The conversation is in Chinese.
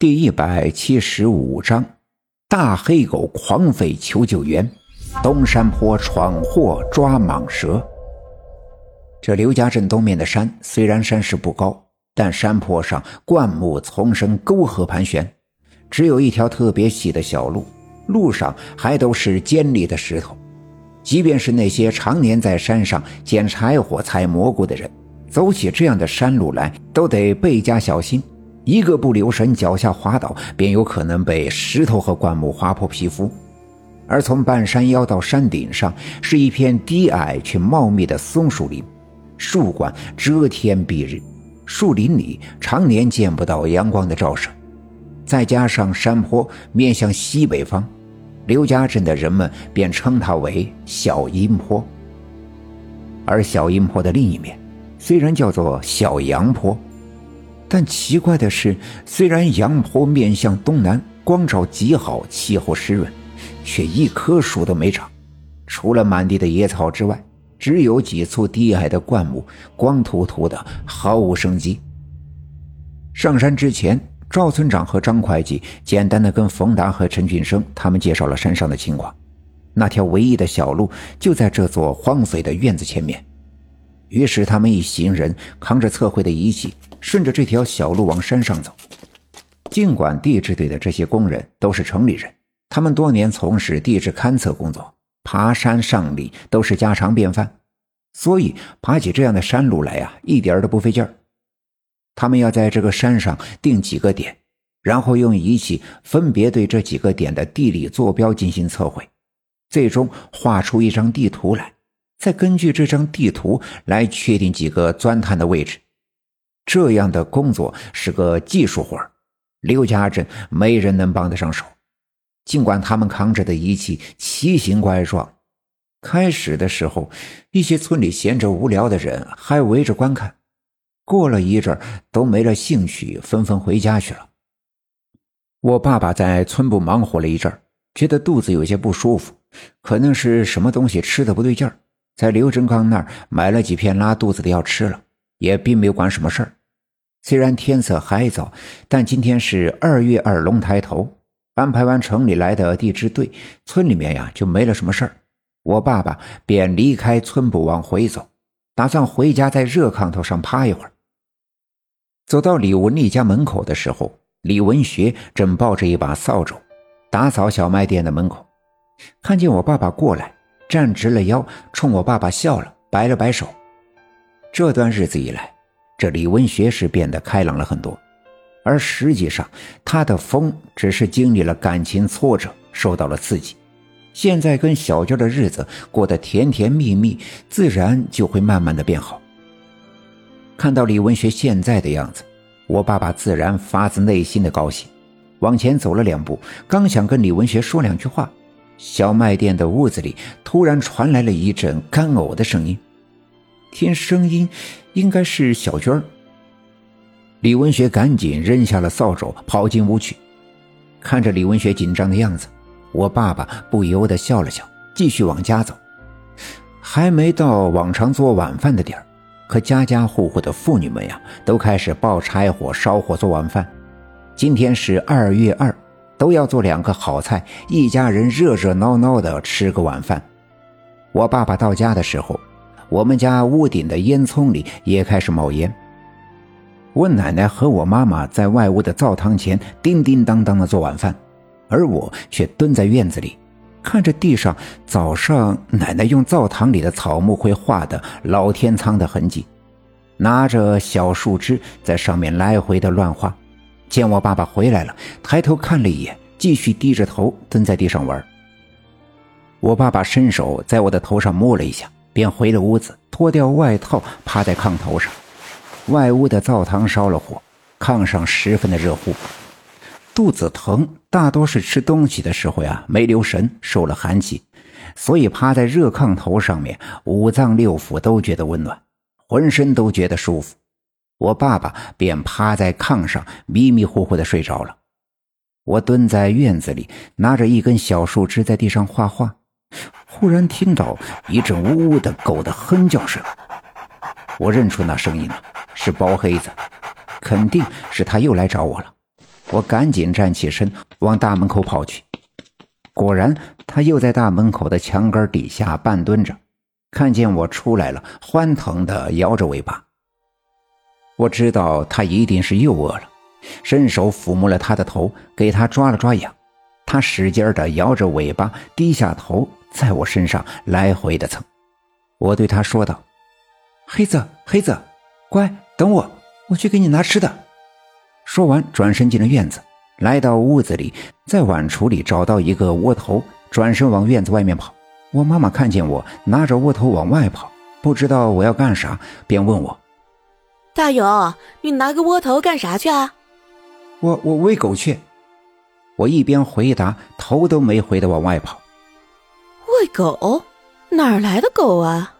第一百七十五章：大黑狗狂吠求救援，东山坡闯祸抓蟒蛇。这刘家镇东面的山虽然山势不高，但山坡上灌木丛生，沟壑盘旋，只有一条特别细的小路，路上还都是尖利的石头。即便是那些常年在山上捡柴火、采蘑菇的人，走起这样的山路来，都得倍加小心。一个不留神，脚下滑倒，便有可能被石头和灌木划破皮肤。而从半山腰到山顶上，是一片低矮却茂密的松树林，树冠遮天蔽日，树林里常年见不到阳光的照射。再加上山坡面向西北方，刘家镇的人们便称它为小阴坡。而小阴坡的另一面，虽然叫做小阳坡。但奇怪的是，虽然阳坡面向东南，光照极好，气候湿润，却一棵树都没长。除了满地的野草之外，只有几簇低矮的灌木，光秃秃的，毫无生机。上山之前，赵村长和张会计简单的跟冯达和陈俊生他们介绍了山上的情况。那条唯一的小路就在这座荒废的院子前面。于是，他们一行人扛着测绘的仪器。顺着这条小路往山上走，尽管地质队的这些工人都是城里人，他们多年从事地质勘测工作，爬山上岭都是家常便饭，所以爬起这样的山路来呀，一点都不费劲儿。他们要在这个山上定几个点，然后用仪器分别对这几个点的地理坐标进行测绘，最终画出一张地图来，再根据这张地图来确定几个钻探的位置。这样的工作是个技术活刘家镇没人能帮得上手。尽管他们扛着的仪器奇形怪状，开始的时候，一些村里闲着无聊的人还围着观看。过了一阵都没了兴趣，纷纷回家去了。我爸爸在村部忙活了一阵觉得肚子有些不舒服，可能是什么东西吃的不对劲儿，在刘振刚那儿买了几片拉肚子的药吃了，也并没有管什么事儿。虽然天色还早，但今天是二月二龙抬头，安排完城里来的地支队，村里面呀就没了什么事儿。我爸爸便离开村部往回走，打算回家在热炕头上趴一会儿。走到李文丽家门口的时候，李文学正抱着一把扫帚，打扫小卖店的门口，看见我爸爸过来，站直了腰，冲我爸爸笑了，摆了摆手。这段日子以来。这李文学是变得开朗了很多，而实际上他的疯只是经历了感情挫折，受到了刺激。现在跟小娟的日子过得甜甜蜜蜜，自然就会慢慢的变好。看到李文学现在的样子，我爸爸自然发自内心的高兴，往前走了两步，刚想跟李文学说两句话，小卖店的屋子里突然传来了一阵干呕的声音。听声音，应该是小娟儿。李文学赶紧扔下了扫帚，跑进屋去。看着李文学紧张的样子，我爸爸不由得笑了笑，继续往家走。还没到往常做晚饭的点儿，可家家户户的妇女们呀，都开始抱柴火、烧火做晚饭。今天是二月二，都要做两个好菜，一家人热热闹闹的吃个晚饭。我爸爸到家的时候。我们家屋顶的烟囱里也开始冒烟。我奶奶和我妈妈在外屋的灶堂前叮叮当当的做晚饭，而我却蹲在院子里，看着地上早上奶奶用灶堂里的草木灰画的老天仓的痕迹，拿着小树枝在上面来回的乱画。见我爸爸回来了，抬头看了一眼，继续低着头蹲在地上玩。我爸爸伸手在我的头上摸了一下。便回了屋子，脱掉外套，趴在炕头上。外屋的灶堂烧了火，炕上十分的热乎。肚子疼，大多是吃东西的时候呀没留神，受了寒气，所以趴在热炕头上面，五脏六腑都觉得温暖，浑身都觉得舒服。我爸爸便趴在炕上，迷迷糊糊的睡着了。我蹲在院子里，拿着一根小树枝在地上画画。忽然听到一阵呜呜的狗的哼叫声，我认出那声音了，是包黑子，肯定是他又来找我了。我赶紧站起身，往大门口跑去。果然，他又在大门口的墙根底下半蹲着，看见我出来了，欢腾地摇着尾巴。我知道他一定是又饿了，伸手抚摸了他的头，给他抓了抓痒。他使劲地摇着尾巴，低下头，在我身上来回的蹭。我对他说道：“黑子，黑子，乖，等我，我去给你拿吃的。”说完，转身进了院子，来到屋子里，在碗橱里找到一个窝头，转身往院子外面跑。我妈妈看见我拿着窝头往外跑，不知道我要干啥，便问我：“大勇，你拿个窝头干啥去啊？”“我我喂狗去。”我一边回答，头都没回的往外跑。喂狗？哪儿来的狗啊？